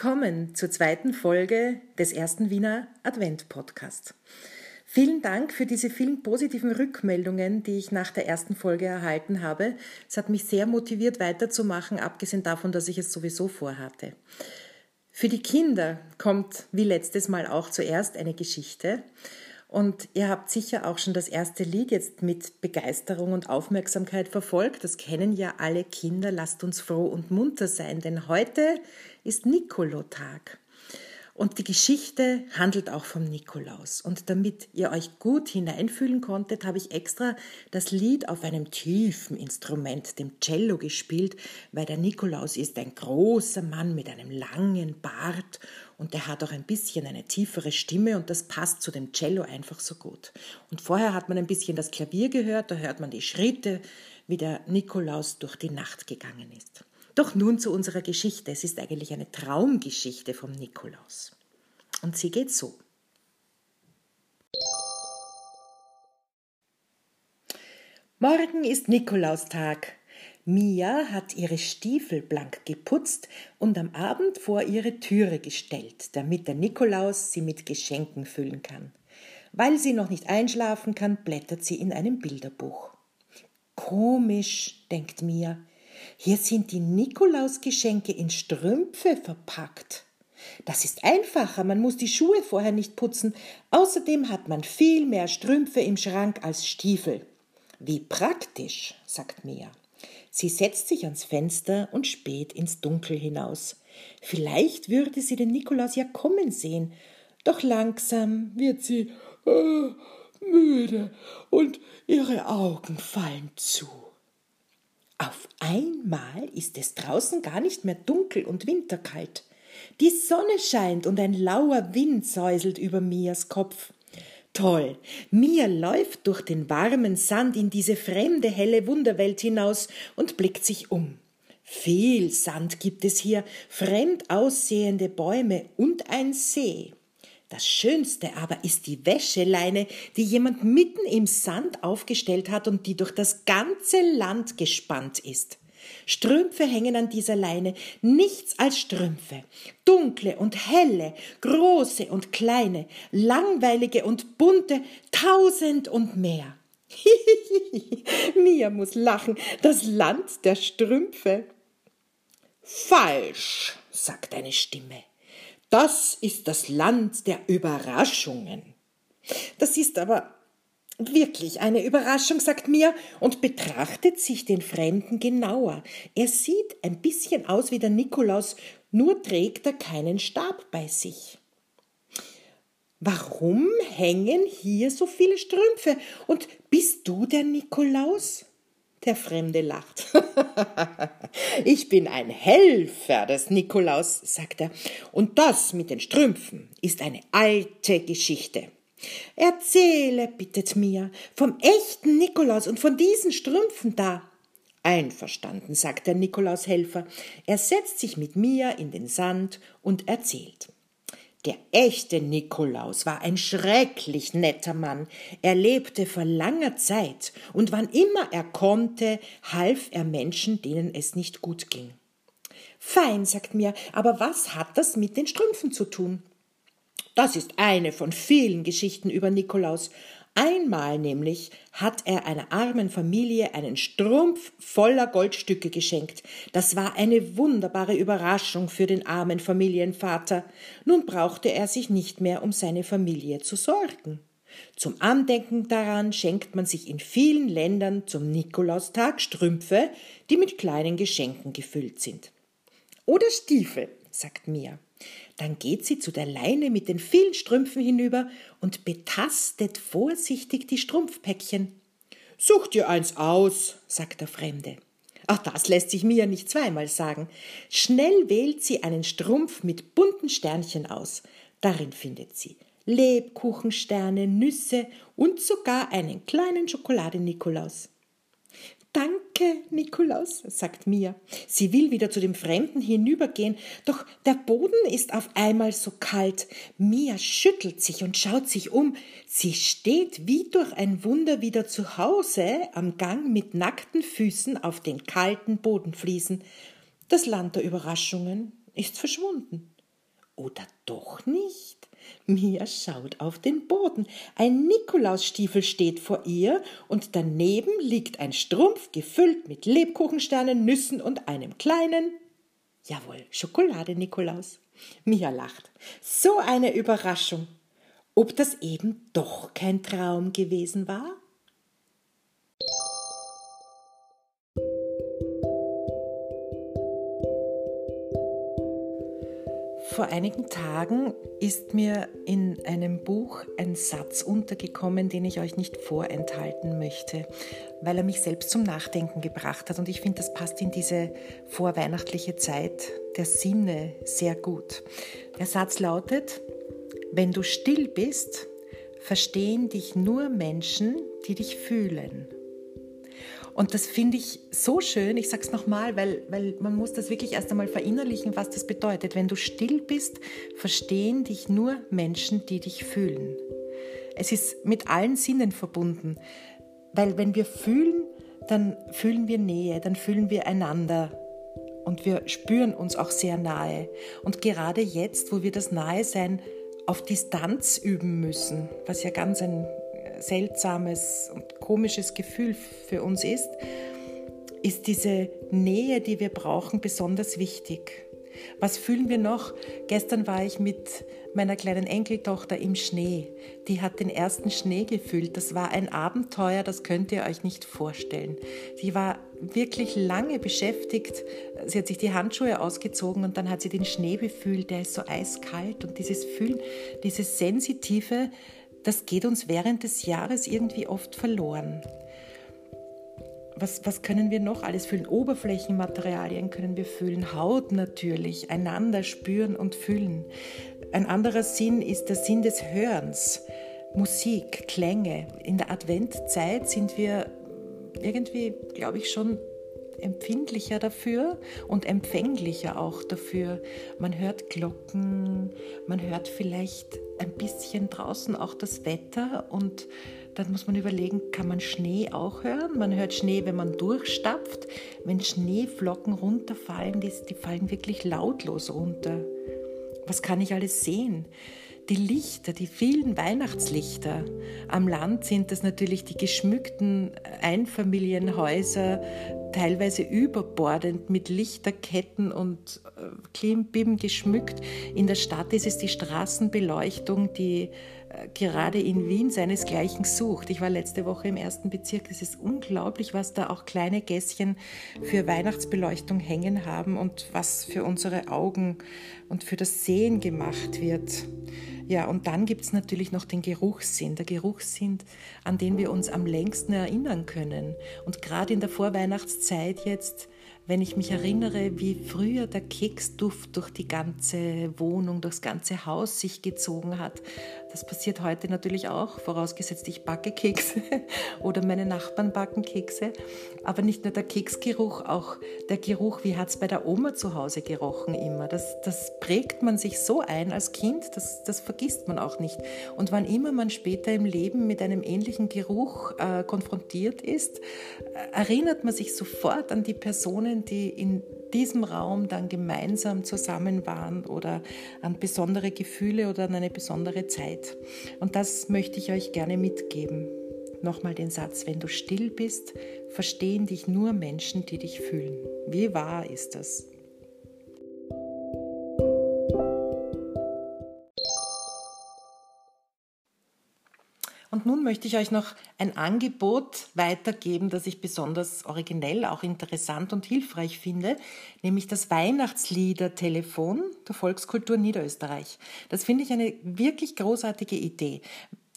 Willkommen zur zweiten Folge des ersten Wiener Advent-Podcasts. Vielen Dank für diese vielen positiven Rückmeldungen, die ich nach der ersten Folge erhalten habe. Es hat mich sehr motiviert, weiterzumachen, abgesehen davon, dass ich es sowieso vorhatte. Für die Kinder kommt wie letztes Mal auch zuerst eine Geschichte. Und ihr habt sicher auch schon das erste Lied jetzt mit Begeisterung und Aufmerksamkeit verfolgt. Das kennen ja alle Kinder. Lasst uns froh und munter sein, denn heute ist Nikolotag. Und die Geschichte handelt auch vom Nikolaus. Und damit ihr euch gut hineinfühlen konntet, habe ich extra das Lied auf einem tiefen Instrument, dem Cello, gespielt, weil der Nikolaus ist ein großer Mann mit einem langen Bart und der hat auch ein bisschen eine tiefere Stimme und das passt zu dem Cello einfach so gut. Und vorher hat man ein bisschen das Klavier gehört, da hört man die Schritte, wie der Nikolaus durch die Nacht gegangen ist. Doch nun zu unserer Geschichte. Es ist eigentlich eine Traumgeschichte vom Nikolaus. Und sie geht so. Morgen ist Nikolaustag. Mia hat ihre Stiefel blank geputzt und am Abend vor ihre Türe gestellt, damit der Nikolaus sie mit Geschenken füllen kann. Weil sie noch nicht einschlafen kann, blättert sie in einem Bilderbuch. Komisch, denkt Mia, hier sind die Nikolausgeschenke in Strümpfe verpackt. Das ist einfacher, man muss die Schuhe vorher nicht putzen. Außerdem hat man viel mehr Strümpfe im Schrank als Stiefel. Wie praktisch, sagt Mia. Sie setzt sich ans Fenster und späht ins Dunkel hinaus. Vielleicht würde sie den Nikolaus ja kommen sehen, doch langsam wird sie äh, müde und ihre Augen fallen zu. Auf einmal ist es draußen gar nicht mehr dunkel und winterkalt. Die Sonne scheint und ein lauer Wind säuselt über Mias Kopf. Toll. Mia läuft durch den warmen Sand in diese fremde helle Wunderwelt hinaus und blickt sich um. Viel Sand gibt es hier, fremd aussehende Bäume und ein See. Das Schönste aber ist die Wäscheleine, die jemand mitten im Sand aufgestellt hat und die durch das ganze Land gespannt ist. Strümpfe hängen an dieser Leine, nichts als Strümpfe. Dunkle und helle, große und kleine, langweilige und bunte, tausend und mehr. Mia muss lachen, das Land der Strümpfe. Falsch, sagt eine Stimme. Das ist das Land der Überraschungen. Das ist aber wirklich eine Überraschung, sagt mir, und betrachtet sich den Fremden genauer. Er sieht ein bisschen aus wie der Nikolaus, nur trägt er keinen Stab bei sich. Warum hängen hier so viele Strümpfe? Und bist du der Nikolaus? Der Fremde lacht. ich bin ein Helfer des Nikolaus, sagt er, und das mit den Strümpfen ist eine alte Geschichte. Erzähle, bittet Mia, vom echten Nikolaus und von diesen Strümpfen da. Einverstanden, sagt der Nikolaushelfer. Er setzt sich mit Mia in den Sand und erzählt. Der echte Nikolaus war ein schrecklich netter Mann. Er lebte vor langer Zeit, und wann immer er konnte, half er Menschen, denen es nicht gut ging. Fein, sagt mir, aber was hat das mit den Strümpfen zu tun? Das ist eine von vielen Geschichten über Nikolaus. Einmal nämlich hat er einer armen Familie einen Strumpf voller Goldstücke geschenkt. Das war eine wunderbare Überraschung für den armen Familienvater. Nun brauchte er sich nicht mehr um seine Familie zu sorgen. Zum Andenken daran schenkt man sich in vielen Ländern zum Nikolaustag Strümpfe, die mit kleinen Geschenken gefüllt sind. Oder Stiefel, sagt Mia. Dann geht sie zu der Leine mit den vielen Strümpfen hinüber und betastet vorsichtig die Strumpfpäckchen. Such dir eins aus, sagt der Fremde. Ach, das lässt sich mir nicht zweimal sagen. Schnell wählt sie einen Strumpf mit bunten Sternchen aus. Darin findet sie Lebkuchensterne, Nüsse und sogar einen kleinen Schokolade-Nikolaus. Danke, Nikolaus, sagt Mia. Sie will wieder zu dem Fremden hinübergehen, doch der Boden ist auf einmal so kalt. Mia schüttelt sich und schaut sich um. Sie steht wie durch ein Wunder wieder zu Hause am Gang mit nackten Füßen auf den kalten Bodenfliesen. Das Land der Überraschungen ist verschwunden. Oder doch nicht? Mia schaut auf den Boden. Ein Nikolausstiefel steht vor ihr und daneben liegt ein Strumpf gefüllt mit Lebkuchensternen, Nüssen und einem kleinen, jawohl, Schokolade-Nikolaus. Mia lacht. So eine Überraschung. Ob das eben doch kein Traum gewesen war? Vor einigen Tagen ist mir in einem Buch ein Satz untergekommen, den ich euch nicht vorenthalten möchte, weil er mich selbst zum Nachdenken gebracht hat. Und ich finde, das passt in diese vorweihnachtliche Zeit der Sinne sehr gut. Der Satz lautet, wenn du still bist, verstehen dich nur Menschen, die dich fühlen. Und das finde ich so schön, ich sage es nochmal, weil, weil man muss das wirklich erst einmal verinnerlichen, was das bedeutet. Wenn du still bist, verstehen dich nur Menschen, die dich fühlen. Es ist mit allen Sinnen verbunden, weil wenn wir fühlen, dann fühlen wir Nähe, dann fühlen wir einander und wir spüren uns auch sehr nahe. Und gerade jetzt, wo wir das Nahe-Sein auf Distanz üben müssen, was ja ganz ein seltsames und komisches Gefühl für uns ist, ist diese Nähe, die wir brauchen, besonders wichtig. Was fühlen wir noch? Gestern war ich mit meiner kleinen Enkeltochter im Schnee. Die hat den ersten Schnee gefühlt. Das war ein Abenteuer, das könnt ihr euch nicht vorstellen. Die war wirklich lange beschäftigt. Sie hat sich die Handschuhe ausgezogen und dann hat sie den Schnee befühlt. Der ist so eiskalt und dieses Fühlen, dieses Sensitive, das geht uns während des Jahres irgendwie oft verloren. Was, was können wir noch alles fühlen? Oberflächenmaterialien können wir fühlen, Haut natürlich, einander spüren und fühlen. Ein anderer Sinn ist der Sinn des Hörens, Musik, Klänge. In der Adventzeit sind wir irgendwie, glaube ich, schon empfindlicher dafür und empfänglicher auch dafür. Man hört Glocken, man hört vielleicht ein bisschen draußen auch das Wetter und dann muss man überlegen, kann man Schnee auch hören? Man hört Schnee, wenn man durchstapft. Wenn Schneeflocken runterfallen, die, die fallen wirklich lautlos runter. Was kann ich alles sehen? die Lichter, die vielen Weihnachtslichter. Am Land sind das natürlich die geschmückten Einfamilienhäuser, teilweise überbordend mit Lichterketten und äh, Klimbim geschmückt. In der Stadt ist es die Straßenbeleuchtung, die äh, gerade in Wien seinesgleichen sucht. Ich war letzte Woche im ersten Bezirk. Es ist unglaublich, was da auch kleine Gässchen für Weihnachtsbeleuchtung hängen haben und was für unsere Augen und für das Sehen gemacht wird. Ja, und dann gibt es natürlich noch den Geruchssinn, der Geruchssinn, an den wir uns am längsten erinnern können. Und gerade in der Vorweihnachtszeit jetzt wenn ich mich erinnere, wie früher der Keksduft durch die ganze Wohnung, durchs ganze Haus sich gezogen hat. Das passiert heute natürlich auch, vorausgesetzt ich backe Kekse oder meine Nachbarn backen Kekse. Aber nicht nur der Keksgeruch, auch der Geruch, wie hat es bei der Oma zu Hause gerochen immer. Das, das prägt man sich so ein als Kind, das, das vergisst man auch nicht. Und wann immer man später im Leben mit einem ähnlichen Geruch äh, konfrontiert ist, äh, erinnert man sich sofort an die Personen, Personen, die in diesem Raum dann gemeinsam zusammen waren oder an besondere Gefühle oder an eine besondere Zeit. Und das möchte ich euch gerne mitgeben. Nochmal den Satz, wenn du still bist, verstehen dich nur Menschen, die dich fühlen. Wie wahr ist das? Und nun möchte ich euch noch ein Angebot weitergeben, das ich besonders originell, auch interessant und hilfreich finde, nämlich das Weihnachtslieder-Telefon der Volkskultur Niederösterreich. Das finde ich eine wirklich großartige Idee.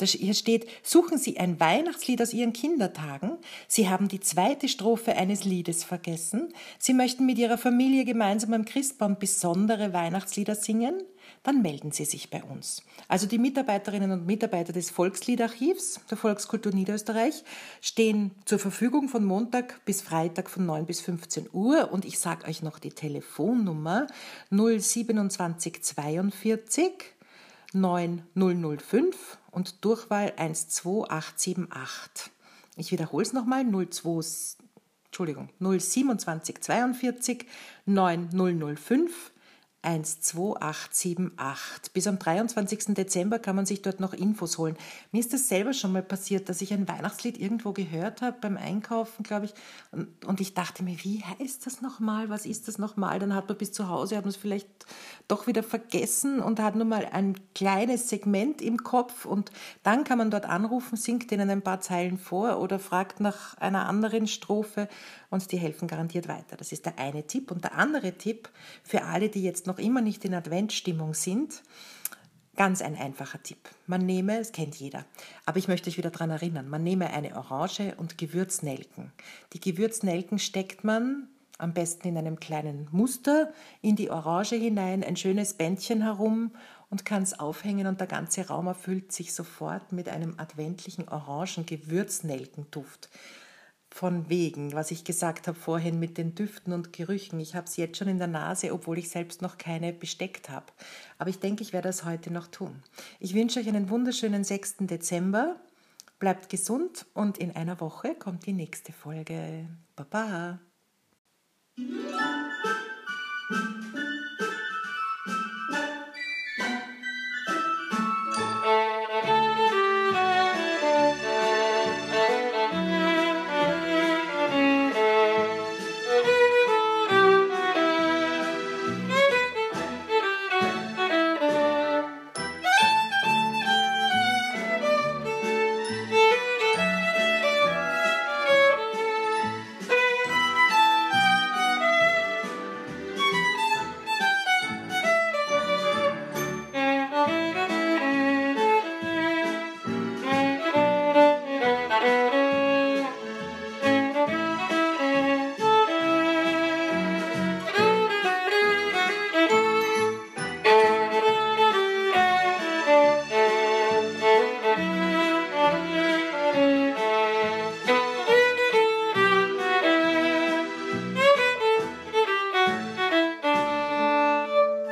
Hier steht, suchen Sie ein Weihnachtslied aus Ihren Kindertagen. Sie haben die zweite Strophe eines Liedes vergessen. Sie möchten mit Ihrer Familie gemeinsam am Christbaum besondere Weihnachtslieder singen dann melden Sie sich bei uns. Also die Mitarbeiterinnen und Mitarbeiter des Volksliedarchivs der Volkskultur Niederösterreich stehen zur Verfügung von Montag bis Freitag von 9 bis 15 Uhr und ich sage euch noch die Telefonnummer 02742 9005 und Durchwahl 12878. Ich wiederhole es nochmal 02 Entschuldigung 02742 9005 12878. Bis am 23. Dezember kann man sich dort noch Infos holen. Mir ist das selber schon mal passiert, dass ich ein Weihnachtslied irgendwo gehört habe beim Einkaufen, glaube ich, und, und, ich dachte mir, wie heißt das nochmal? Was ist das nochmal? Dann hat man bis zu Hause, hat man es vielleicht doch wieder vergessen und hat nur mal ein kleines Segment im Kopf und dann kann man dort anrufen, singt ihnen ein paar Zeilen vor oder fragt nach einer anderen Strophe und die helfen garantiert weiter. Das ist der eine Tipp. Und der andere Tipp für alle, die jetzt noch immer nicht in Adventstimmung sind, Ganz ein einfacher Tipp. Man nehme, es kennt jeder, aber ich möchte euch wieder daran erinnern, man nehme eine Orange und Gewürznelken. Die Gewürznelken steckt man am besten in einem kleinen Muster in die Orange hinein, ein schönes Bändchen herum und kann es aufhängen und der ganze Raum erfüllt sich sofort mit einem adventlichen orangen Gewürznelkenduft von wegen, was ich gesagt habe vorhin mit den Düften und Gerüchen. Ich habe es jetzt schon in der Nase, obwohl ich selbst noch keine besteckt habe. Aber ich denke, ich werde das heute noch tun. Ich wünsche euch einen wunderschönen 6. Dezember. Bleibt gesund und in einer Woche kommt die nächste Folge. Baba.